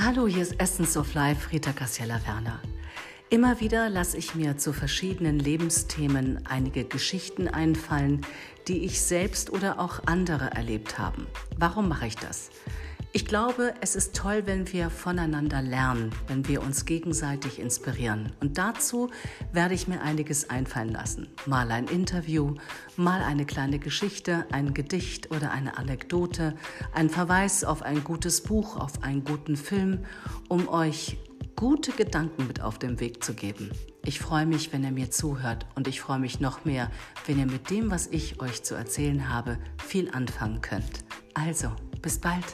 Hallo, hier ist Essence of Life, Rita Cassiella Werner. Immer wieder lasse ich mir zu verschiedenen Lebensthemen einige Geschichten einfallen, die ich selbst oder auch andere erlebt haben. Warum mache ich das? Ich glaube, es ist toll, wenn wir voneinander lernen, wenn wir uns gegenseitig inspirieren. Und dazu werde ich mir einiges einfallen lassen. Mal ein Interview, mal eine kleine Geschichte, ein Gedicht oder eine Anekdote, ein Verweis auf ein gutes Buch, auf einen guten Film, um euch gute Gedanken mit auf den Weg zu geben. Ich freue mich, wenn ihr mir zuhört und ich freue mich noch mehr, wenn ihr mit dem, was ich euch zu erzählen habe, viel anfangen könnt. Also, bis bald.